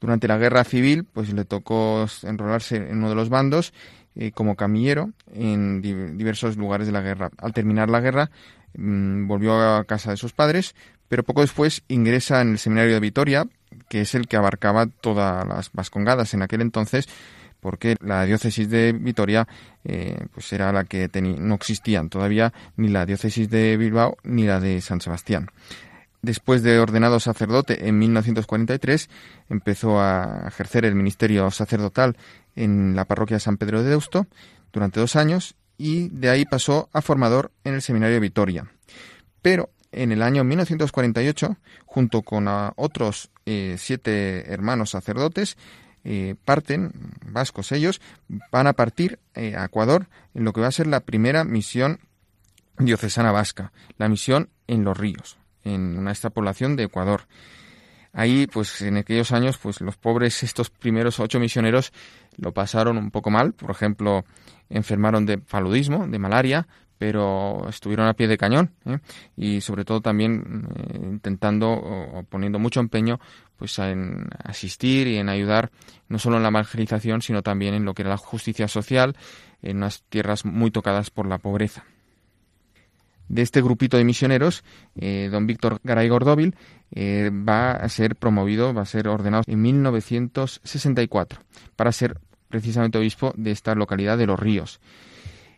Durante la guerra civil, pues le tocó enrolarse en uno de los bandos eh, como camillero en diversos lugares de la guerra. Al terminar la guerra, mm, volvió a casa de sus padres, pero poco después ingresa en el seminario de Vitoria, que es el que abarcaba todas las vascongadas en aquel entonces, porque la diócesis de Vitoria eh, pues era la que no existían todavía ni la diócesis de Bilbao ni la de San Sebastián. Después de ordenado sacerdote en 1943, empezó a ejercer el ministerio sacerdotal en la parroquia de San Pedro de Deusto durante dos años y de ahí pasó a formador en el seminario de Vitoria. Pero en el año 1948, junto con otros eh, siete hermanos sacerdotes, eh, parten, vascos ellos, van a partir eh, a Ecuador en lo que va a ser la primera misión diocesana vasca, la misión en los ríos, en esta población de Ecuador. Ahí, pues en aquellos años, pues los pobres, estos primeros ocho misioneros, lo pasaron un poco mal. Por ejemplo, enfermaron de paludismo, de malaria, pero estuvieron a pie de cañón ¿eh? y sobre todo también eh, intentando o, poniendo mucho empeño pues en asistir y en ayudar no solo en la evangelización sino también en lo que era la justicia social en unas tierras muy tocadas por la pobreza de este grupito de misioneros, eh, don Víctor Garay Gordóvil, eh, va a ser promovido, va a ser ordenado en 1964 para ser precisamente obispo de esta localidad de Los Ríos.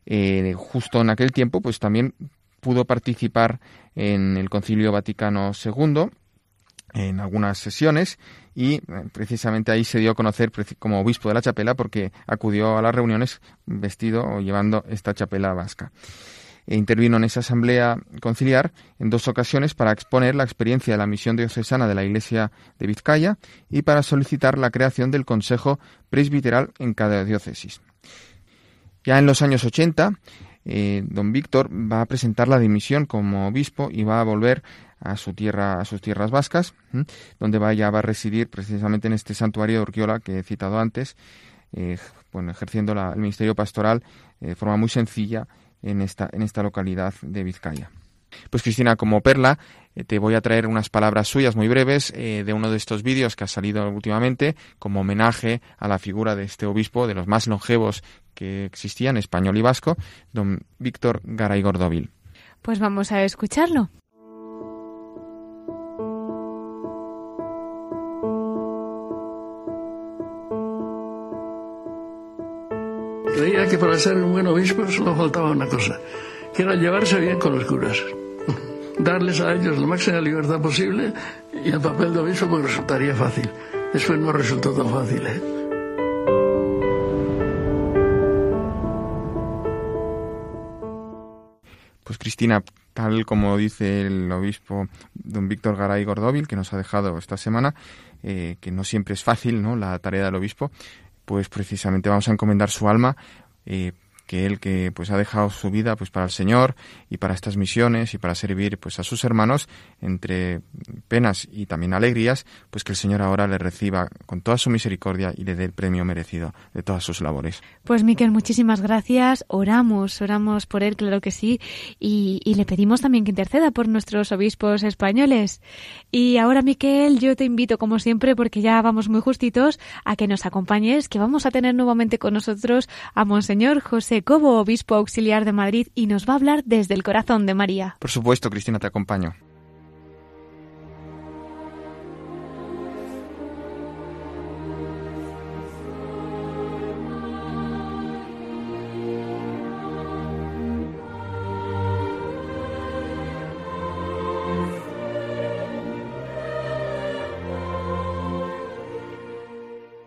Eh, justo en aquel tiempo, pues también pudo participar en el Concilio Vaticano II en algunas sesiones y precisamente ahí se dio a conocer como obispo de la chapela porque acudió a las reuniones vestido o llevando esta chapela vasca. E intervino en esa asamblea conciliar en dos ocasiones para exponer la experiencia de la misión diocesana de la Iglesia de Vizcaya y para solicitar la creación del Consejo Presbiteral en cada diócesis. Ya en los años 80, eh, don Víctor va a presentar la dimisión como obispo y va a volver a su tierra, a sus tierras vascas, donde va, va a residir precisamente en este santuario de Urquiola que he citado antes, eh, bueno, ejerciendo el ministerio pastoral de forma muy sencilla en esta, en esta localidad de Vizcaya. Pues Cristina, como perla, eh, te voy a traer unas palabras suyas muy breves eh, de uno de estos vídeos que ha salido últimamente como homenaje a la figura de este obispo, de los más longevos que existían, español y vasco, don Víctor Garay Gordovil.
Pues vamos a escucharlo.
Que para ser un buen obispo solo faltaba una cosa, que era llevarse bien con los curas, darles a ellos la máxima libertad posible y el papel de obispo pues resultaría fácil. Después no resultó tan fácil. ¿eh?
Pues Cristina, tal como dice el obispo don Víctor Garay Gordóvil, que nos ha dejado esta semana, eh, que no siempre es fácil ¿no? la tarea del obispo, pues precisamente vamos a encomendar su alma eh, que él que pues ha dejado su vida pues para el Señor y para estas misiones y para servir pues a sus hermanos entre penas y también alegrías, pues que el Señor ahora le reciba con toda su misericordia y le dé el premio merecido de todas sus labores.
Pues Miquel, muchísimas gracias. Oramos, oramos por él, claro que sí, y, y le pedimos también que interceda por nuestros obispos españoles. Y ahora, Miquel, yo te invito, como siempre, porque ya vamos muy justitos, a que nos acompañes, que vamos a tener nuevamente con nosotros a Monseñor José Cobo, obispo auxiliar de Madrid, y nos va a hablar desde el corazón de María.
Por supuesto, Cristina, te acompaño.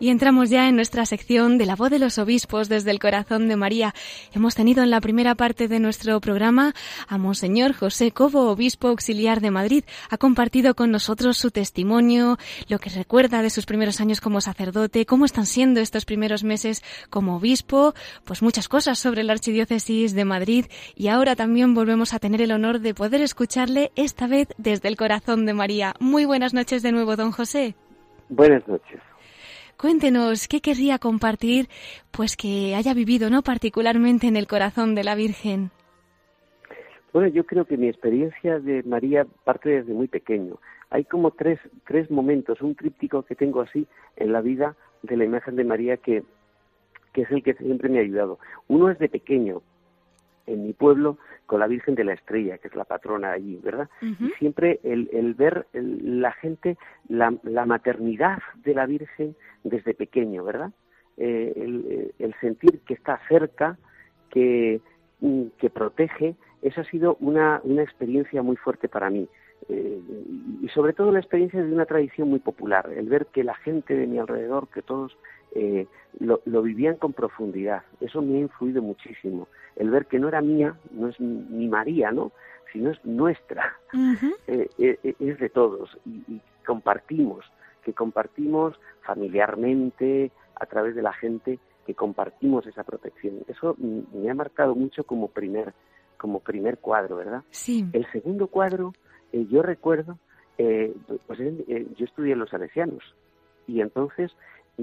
Y entramos ya en nuestra sección de la voz de los obispos desde el corazón de María. Hemos tenido en la primera parte de nuestro programa a Monseñor José Cobo, obispo auxiliar de Madrid. Ha compartido con nosotros su testimonio, lo que recuerda de sus primeros años como sacerdote, cómo están siendo estos primeros meses como obispo, pues muchas cosas sobre la Archidiócesis de Madrid. Y ahora también volvemos a tener el honor de poder escucharle esta vez desde el corazón de María. Muy buenas noches de nuevo, don José.
Buenas noches.
Cuéntenos qué querría compartir, pues que haya vivido, ¿no? Particularmente en el corazón de la Virgen.
Bueno, yo creo que mi experiencia de María parte desde muy pequeño. Hay como tres, tres momentos, un tríptico que tengo así en la vida de la imagen de María que, que es el que siempre me ha ayudado. Uno es de pequeño, en mi pueblo, con la Virgen de la Estrella, que es la patrona allí, ¿verdad? Y siempre el, el ver la gente, la, la maternidad de la Virgen, desde pequeño, ¿verdad? Eh, el, el, sentir que está cerca, que, mm, que protege, esa ha sido una, una experiencia muy fuerte para mí. Eh, y sobre todo la experiencia de una tradición muy popular, el ver que la gente de mi alrededor, que todos eh, lo, lo, vivían con profundidad. Eso me ha influido muchísimo. El ver que no era mía, no es mi María, ¿no? Sino es nuestra, uh -huh. eh, eh, es de todos y, y, compartimos, que compartimos familiarmente, a través de la gente, que compartimos esa protección. Eso me ha marcado mucho como primer, como primer cuadro, ¿verdad?
Sí.
El segundo cuadro, yo recuerdo, eh, pues eh, yo estudié en los salesianos y entonces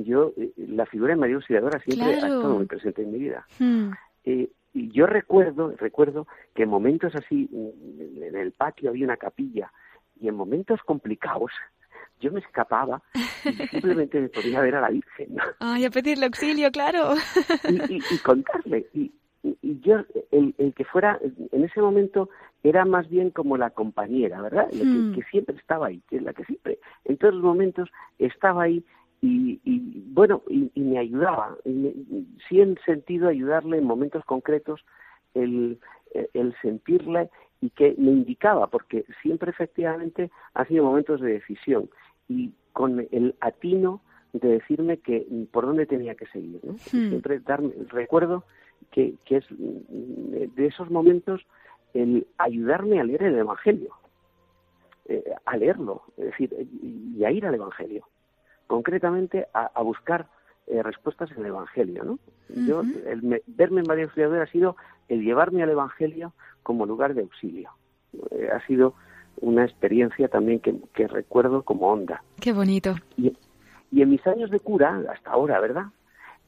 yo, eh, la figura de María Auxiliadora siempre
claro.
ha estado muy presente en mi vida.
Hmm.
y yo recuerdo, recuerdo que en momentos así, en el patio había una capilla y en momentos complicados yo me escapaba y simplemente me podía ver a la Virgen.
Ay, a pedirle auxilio, claro.
y, y, y, contarle. Y, y yo, el, el, que fuera, en ese momento, era más bien como la compañera, ¿verdad? La
Hmm.
que, que, siempre estaba ahí, que es la que siempre, en todos los momentos, estaba ahí y, y bueno, y, y, me ayudaba. Y me, sí en sentido ayudarle en momentos concretos, el, el sentirle y que me indicaba, porque siempre efectivamente ha sido momentos de decisión y con el atino de decirme que por dónde tenía que seguir. ¿no?
Hmm.
Siempre darme, recuerdo que, que es de esos momentos el ayudarme a leer el Evangelio, eh, a leerlo, es decir, y a ir al Evangelio, concretamente a, a buscar eh, respuestas en el Evangelio. ¿no?
Uh -huh.
Yo, el me, verme en María Auxiliadora ha sido el llevarme al Evangelio como lugar de auxilio. Eh, ha sido una experiencia también que, que, recuerdo como onda.
Qué bonito.
Y, y, en mis años de cura, hasta ahora, ¿verdad?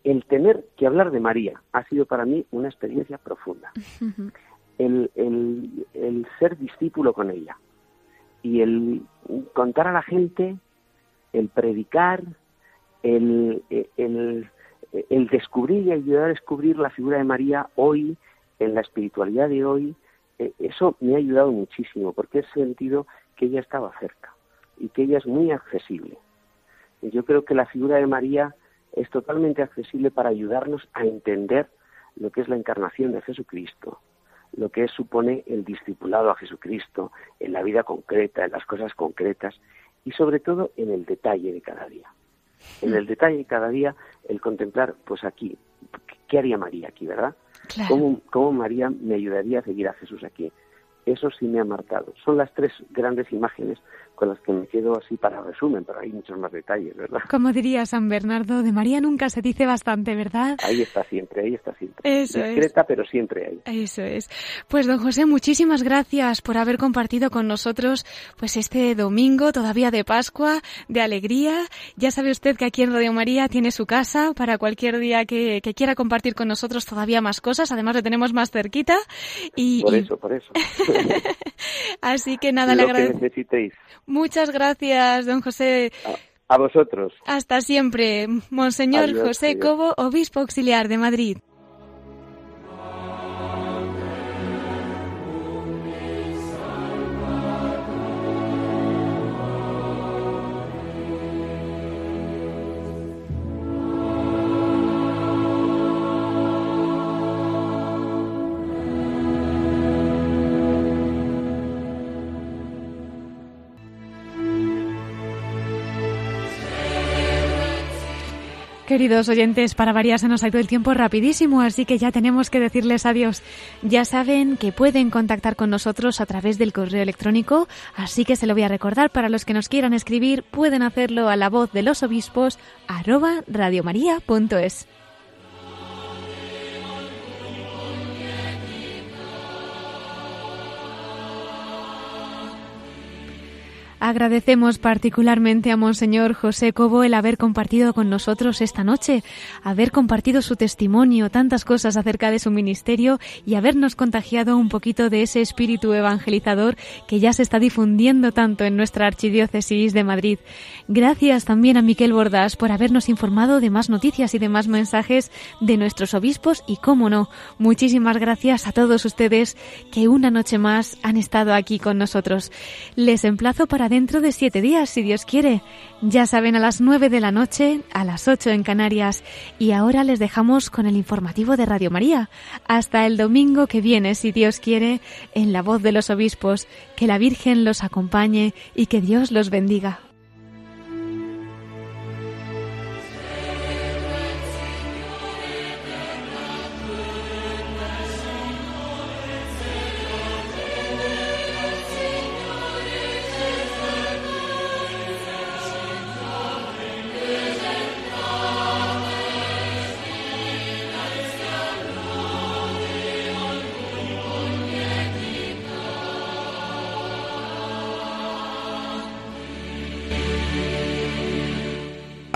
El tener que hablar de María ha sido para mí una experiencia profunda.
Uh -huh.
el, el, el ser discípulo con ella y el contar a la gente, el predicar, el, el, el descubrir y ayudar a descubrir la figura de María hoy, en la espiritualidad de hoy, eh, eso me ha ayudado muchísimo porque he sentido que ella estaba cerca y que ella es muy accesible. Yo creo que la figura de María es totalmente accesible para ayudarnos a entender lo que es la encarnación de Jesucristo, lo que supone el discipulado a Jesucristo en la vida concreta, en las cosas concretas y sobre todo en el detalle de cada día. En el detalle de cada día, el contemplar, pues aquí, ¿qué haría María aquí, verdad? ¿Cómo, ¿Cómo María me ayudaría a seguir a Jesús aquí? Eso sí me ha marcado. Son las tres grandes imágenes con las que me quedo así para resumen, pero hay muchos más detalles, ¿verdad?
Como diría San Bernardo, de María nunca se dice bastante, ¿verdad?
Ahí está siempre, ahí está siempre. Eso Discreta, pero siempre ahí.
Eso es. Pues don José, muchísimas gracias por haber compartido con nosotros pues este domingo todavía de Pascua, de alegría. Ya sabe usted que aquí en Radio María tiene su casa para cualquier día que, quiera compartir con nosotros todavía más cosas. Además le tenemos más cerquita. Y,
por eso, por eso.
Así que nada, le agradezco. Muchas gracias, don José.
A, vosotros.
Hasta siempre. Monseñor José Cobo, obispo auxiliar de Madrid. Queridos oyentes, para variar se nos ha ido el tiempo rapidísimo, así que ya tenemos que decirles adiós. Ya saben que pueden contactar con nosotros a través del correo electrónico, así que se lo voy a recordar para los que nos quieran escribir, pueden hacerlo a la voz de los obispos arroba radiomaria.es. Agradecemos particularmente a Monseñor José Cobo el haber compartido con nosotros esta noche, haber compartido su testimonio, tantas cosas acerca de su ministerio y habernos contagiado un poquito de ese espíritu evangelizador que ya se está difundiendo tanto en nuestra archidiócesis de Madrid. Gracias también a Miquel Bordas por habernos informado de más noticias y de más mensajes de nuestros obispos y, cómo no, muchísimas gracias a todos ustedes que una noche más han estado aquí con nosotros. Les emplazo para dentro de siete días, si Dios quiere. Ya saben, a las nueve de la noche, a las ocho en Canarias. Y ahora les dejamos con el informativo de Radio María. Hasta el domingo que viene, si Dios quiere, en la voz de los obispos. Que la Virgen los acompañe y que Dios los bendiga.